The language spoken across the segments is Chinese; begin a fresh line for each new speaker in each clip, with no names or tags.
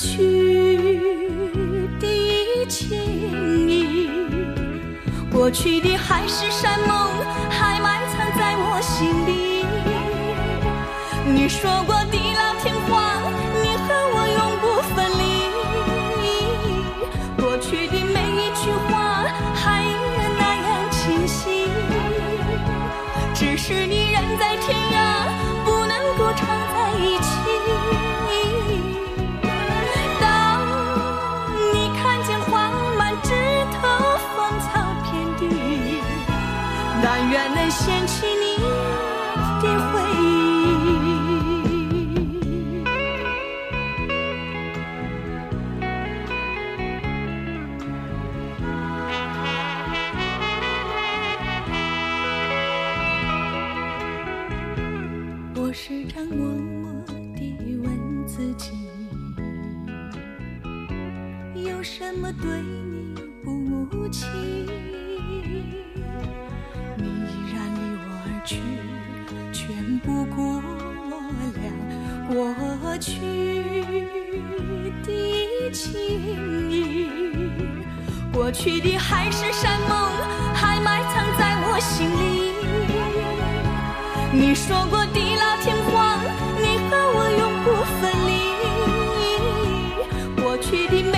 去的情谊。过去的海誓山盟还埋藏在我心里。嫌弃你说过地老天荒，你和我永不分离。过去的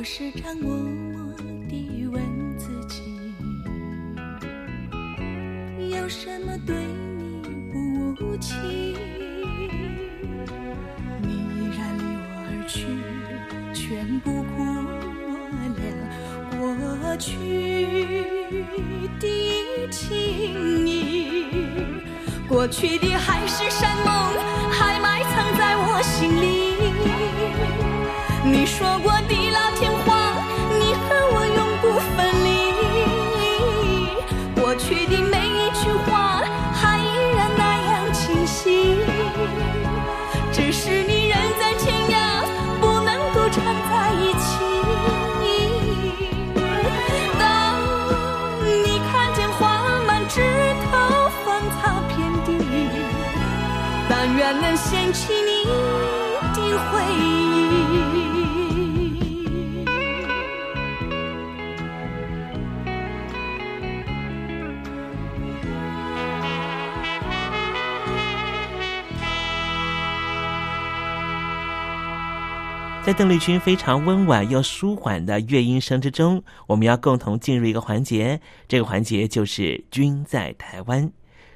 我时常默默地问自己，有什么对你不起？你依然离我而去，全不顾我俩过去的情谊。过去的海誓山但愿能掀起你的回忆。
在邓丽君非常温婉又舒缓的乐音声之中，我们要共同进入一个环节，这个环节就是“君在台湾”。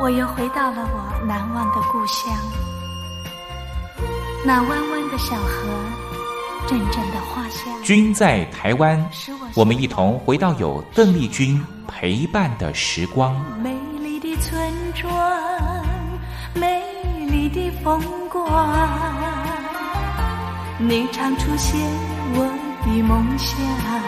我又回到了我难忘的故乡，那弯弯的小河。阵阵的花香。
君在台湾，我们一同回到有邓丽君陪伴的时光。
美丽的村庄，美丽的风光，你常出现我的梦乡。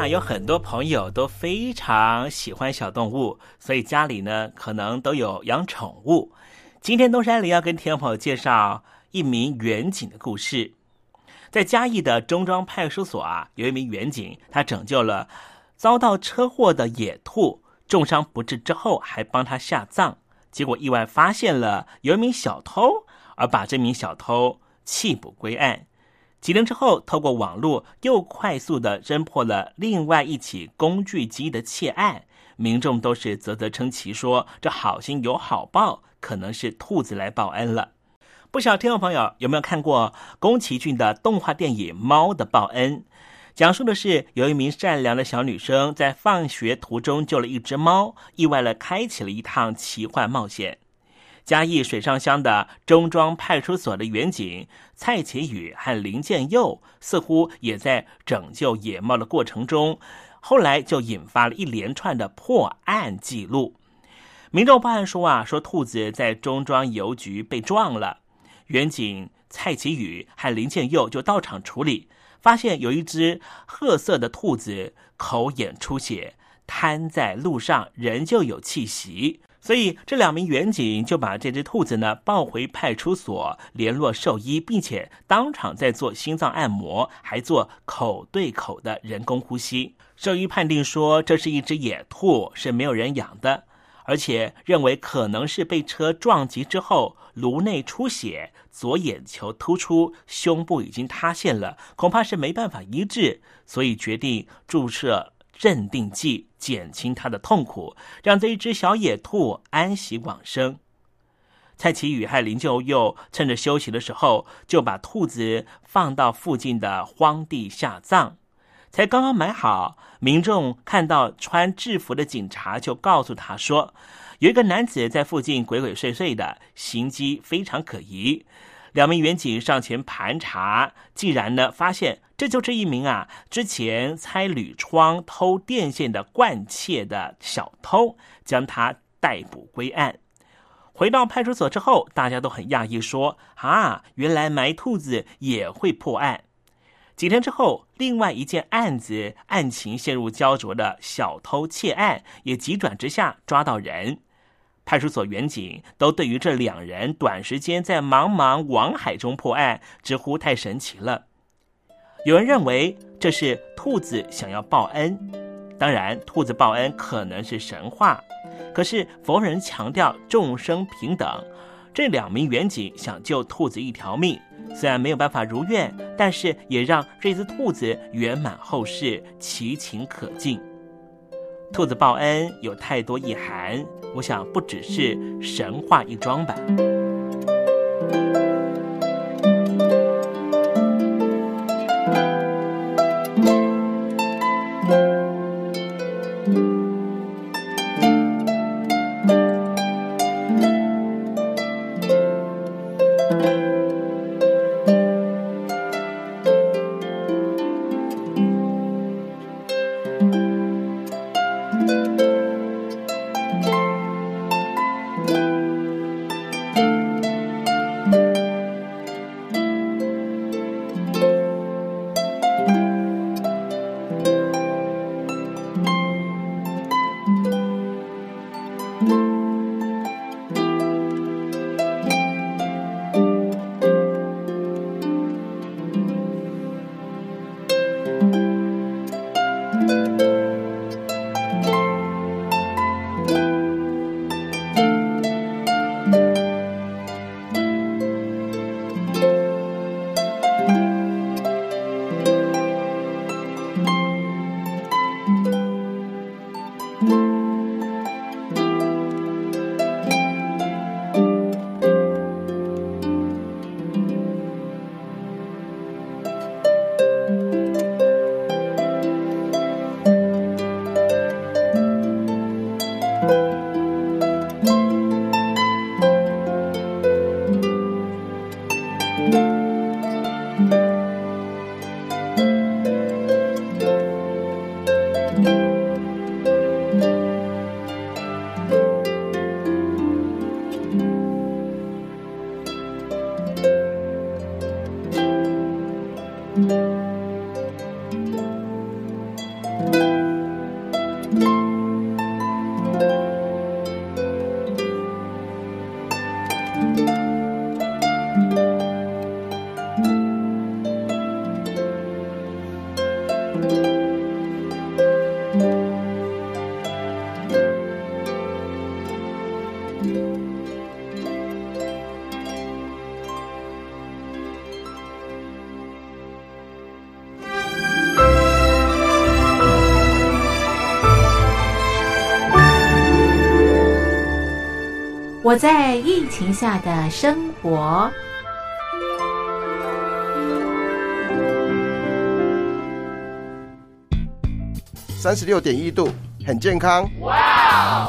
啊，有很多朋友都非常喜欢小动物，所以家里呢可能都有养宠物。今天东山里要跟听众朋友介绍一名远警的故事。在嘉义的中庄派出所啊，有一名远警，他拯救了遭到车祸的野兔，重伤不治之后，还帮他下葬。结果意外发现了有一名小偷，而把这名小偷弃捕归案。几天之后，透过网络又快速的侦破了另外一起工具机的窃案，民众都是啧啧称奇，说这好心有好报，可能是兔子来报恩了。不少听众朋友有没有看过宫崎骏的动画电影《猫的报恩》？讲述的是有一名善良的小女生在放学途中救了一只猫，意外的开启了一趟奇幻冒险。嘉义水上乡的中庄派出所的员警蔡启宇和林建佑，似乎也在拯救野猫的过程中，后来就引发了一连串的破案记录。民众报案说啊，说兔子在中庄邮局被撞了，员警蔡启宇和林建佑就到场处理，发现有一只褐色的兔子口眼出血，瘫在路上，仍旧有气息。所以，这两名员警就把这只兔子呢抱回派出所，联络兽医，并且当场在做心脏按摩，还做口对口的人工呼吸。兽医判定说，这是一只野兔，是没有人养的，而且认为可能是被车撞击之后颅内出血，左眼球突出，胸部已经塌陷了，恐怕是没办法医治，所以决定注射。镇定剂减轻他的痛苦，让这一只小野兔安息往生。蔡奇宇和林秀佑趁着休息的时候，就把兔子放到附近的荒地下葬。才刚刚埋好，民众看到穿制服的警察，就告诉他说，有一个男子在附近鬼鬼祟祟的，行迹非常可疑。两名员警上前盘查，竟然呢发现这就是一名啊之前拆铝窗偷电线的惯窃的小偷，将他逮捕归案。回到派出所之后，大家都很讶异，说啊，原来埋兔子也会破案。几天之后，另外一件案子案情陷入焦灼的小偷窃案，也急转直下抓到人。派出所员警都对于这两人短时间在茫茫网海中破案直呼太神奇了。有人认为这是兔子想要报恩，当然兔子报恩可能是神话，可是佛人强调众生平等。这两名员警想救兔子一条命，虽然没有办法如愿，但是也让这只兔子圆满后事，其情可敬。兔子报恩有太多意涵，我想不只是神话一桩吧。
我在疫情下的生活。
三十六点一度，很健康。
哇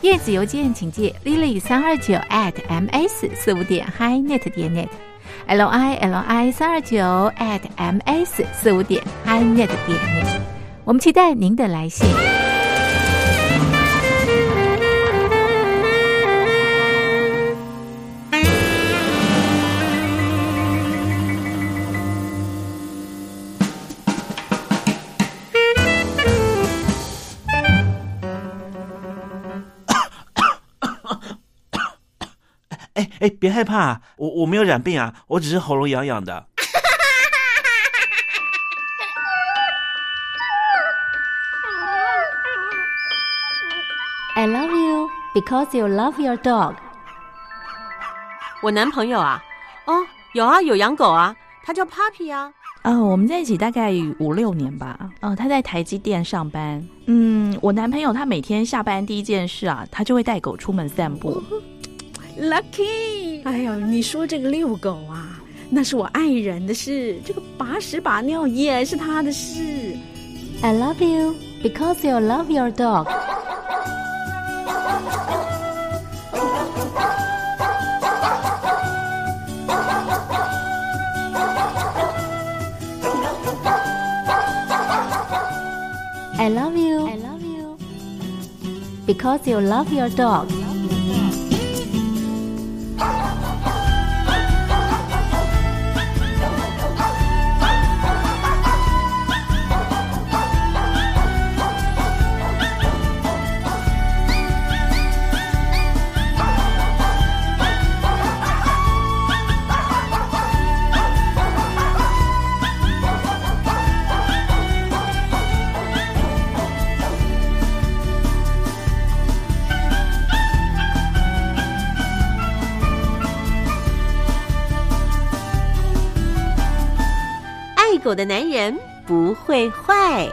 电子邮件请借 lily 三二九 at ms 四五点 hi.net 点 net，l i l i 三二九 at ms 四五点 hi.net 点 net，我们期待您的来信。
哎哎，别害怕，我我没有染病啊，我只是喉咙痒痒的。
I love you because you love your dog。
我男朋友啊，哦，有啊，有养狗啊，他叫 Puppy 啊。
哦，我们在一起大概五六年吧。哦，他在台积电上班。嗯，我男朋友他每天下班第一件事啊，他就会带狗出门散步。
Lucky，哎呦，你说这个遛狗啊，那是我爱人的事，这个把屎把尿也是他的事。
I love you because you love your dog。I love you. I love you because you love your dog.
我的男人不会坏。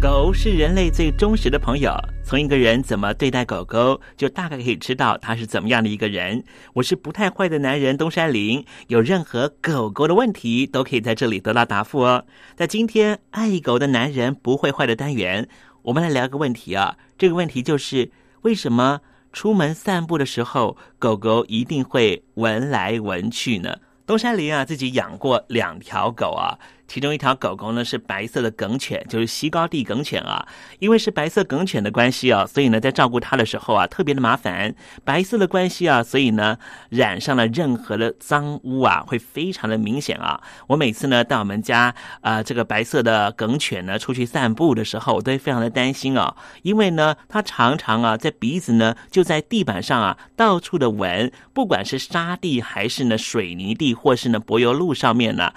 狗是人类最忠实的朋友从一个人怎么对待狗狗，就大概可以知道他是怎么样的一个人。我是不太坏的男人东山林，有任何狗狗的问题，都可以在这里得到答复哦。在今天爱狗的男人不会坏的单元，我们来聊个问题啊。这个问题就是为什么出门散步的时候，狗狗一定会闻来闻去呢？东山林啊，自己养过两条狗啊。其中一条狗狗呢是白色的梗犬，就是西高地梗犬啊。因为是白色梗犬的关系啊，所以呢，在照顾它的时候啊，特别的麻烦。白色的关系啊，所以呢，染上了任何的脏污啊，会非常的明显啊。我每次呢，到我们家啊，这个白色的梗犬呢，出去散步的时候，我都会非常的担心啊，因为呢，它常常啊，在鼻子呢，就在地板上啊，到处的闻，不管是沙地还是呢水泥地，或是呢柏油路上面呢。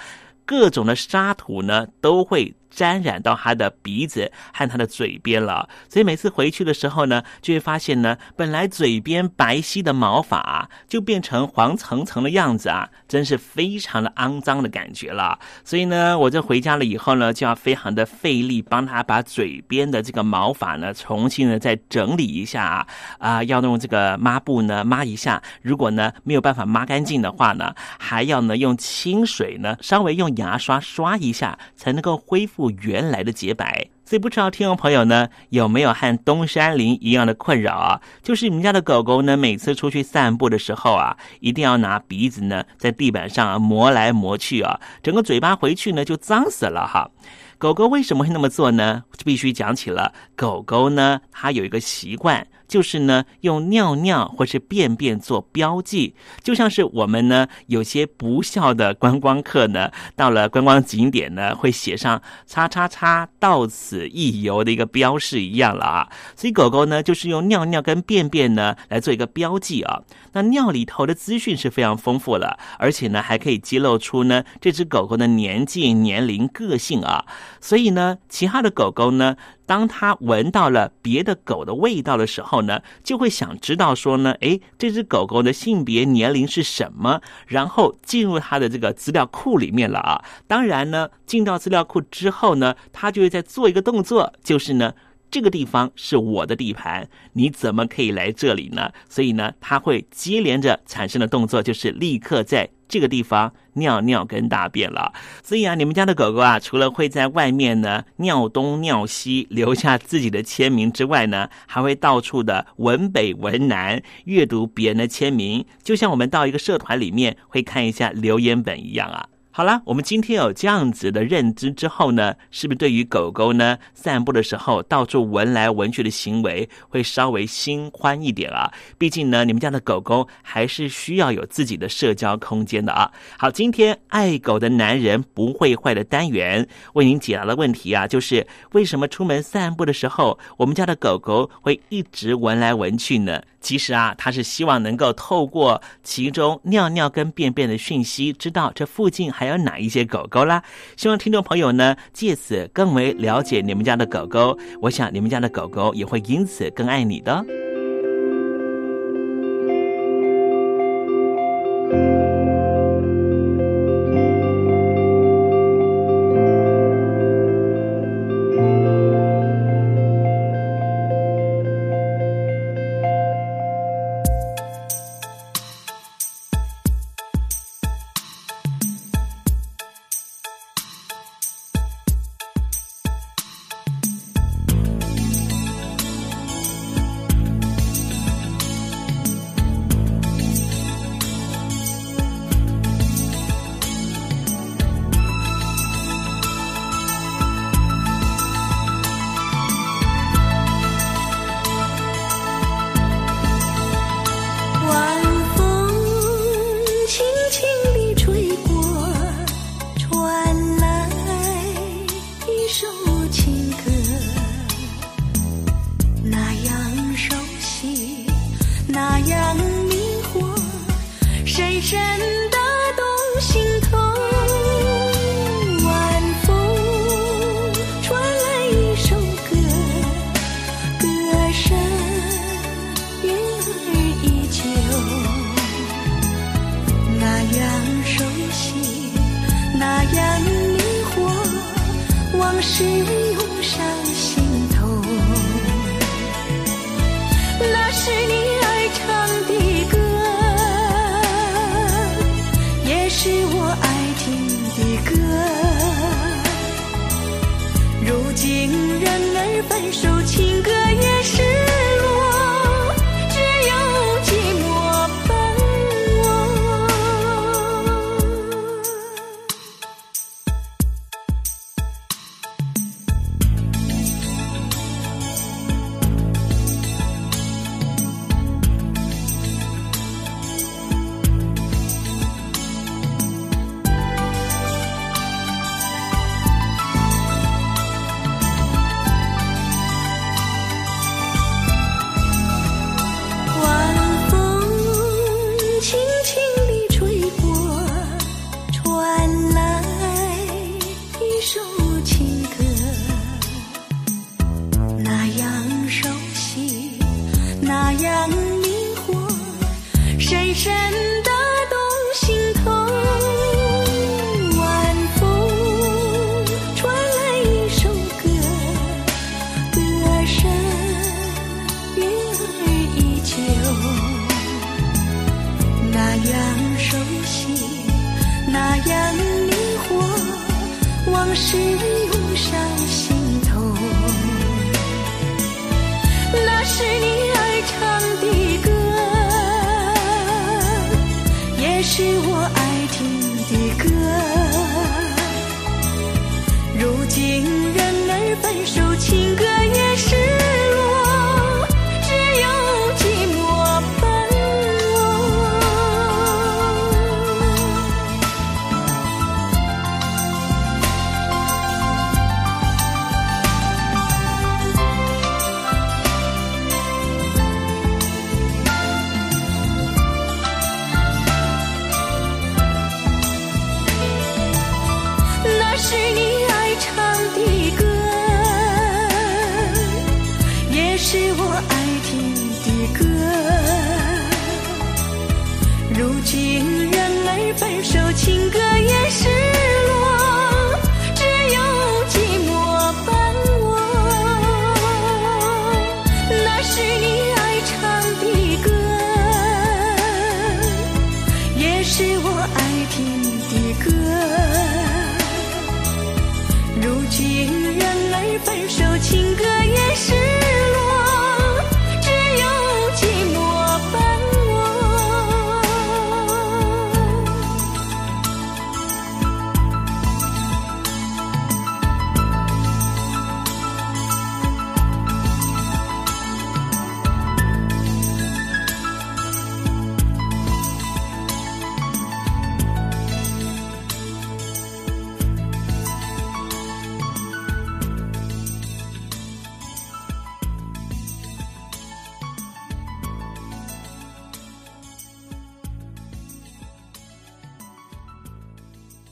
各种的沙土呢，都会。沾染到他的鼻子和他的嘴边了，所以每次回去的时候呢，就会发现呢，本来嘴边白皙的毛发就变成黄层层的样子啊，真是非常的肮脏的感觉了。所以呢，我这回家了以后呢，就要非常的费力帮他把嘴边的这个毛发呢，重新的再整理一下啊，啊，要用这个抹布呢抹一下。如果呢没有办法抹干净的话呢，还要呢用清水呢稍微用牙刷刷一下，才能够恢复。不原来的洁白，所以不知道听众朋友呢有没有和东山林一样的困扰啊？就是你们家的狗狗呢，每次出去散步的时候啊，一定要拿鼻子呢在地板上磨来磨去啊，整个嘴巴回去呢就脏死了哈。狗狗为什么会那么做呢？必须讲起了狗狗呢，它有一个习惯。就是呢，用尿尿或是便便做标记，就像是我们呢有些不孝的观光客呢，到了观光景点呢，会写上“叉叉叉到此一游”的一个标示一样了啊。所以狗狗呢，就是用尿尿跟便便呢来做一个标记啊。那尿里头的资讯是非常丰富了，而且呢，还可以揭露出呢这只狗狗的年纪、年龄、个性啊。所以呢，其他的狗狗呢。当他闻到了别的狗的味道的时候呢，就会想知道说呢，诶，这只狗狗的性别、年龄是什么？然后进入它的这个资料库里面了啊。当然呢，进到资料库之后呢，他就会在做一个动作，就是呢。这个地方是我的地盘，你怎么可以来这里呢？所以呢，它会接连着产生的动作就是立刻在这个地方尿尿跟大便了。所以啊，你们家的狗狗啊，除了会在外面呢尿东尿西，留下自己的签名之外呢，还会到处的闻北闻南，阅读别人的签名，就像我们到一个社团里面会看一下留言本一样啊。好了，我们今天有这样子的认知之后呢，是不是对于狗狗呢散步的时候到处闻来闻去的行为会稍微心宽一点啊？毕竟呢，你们家的狗狗还是需要有自己的社交空间的啊。好，今天爱狗的男人不会坏的单元为您解答的问题啊，就是为什么出门散步的时候，我们家的狗狗会一直闻来闻去呢？其实啊，他是希望能够透过其中尿尿跟便便的讯息，知道这附近还有哪一些狗狗啦。希望听众朋友呢，借此更为了解你们家的狗狗。我想你们家的狗狗也会因此更爱你的。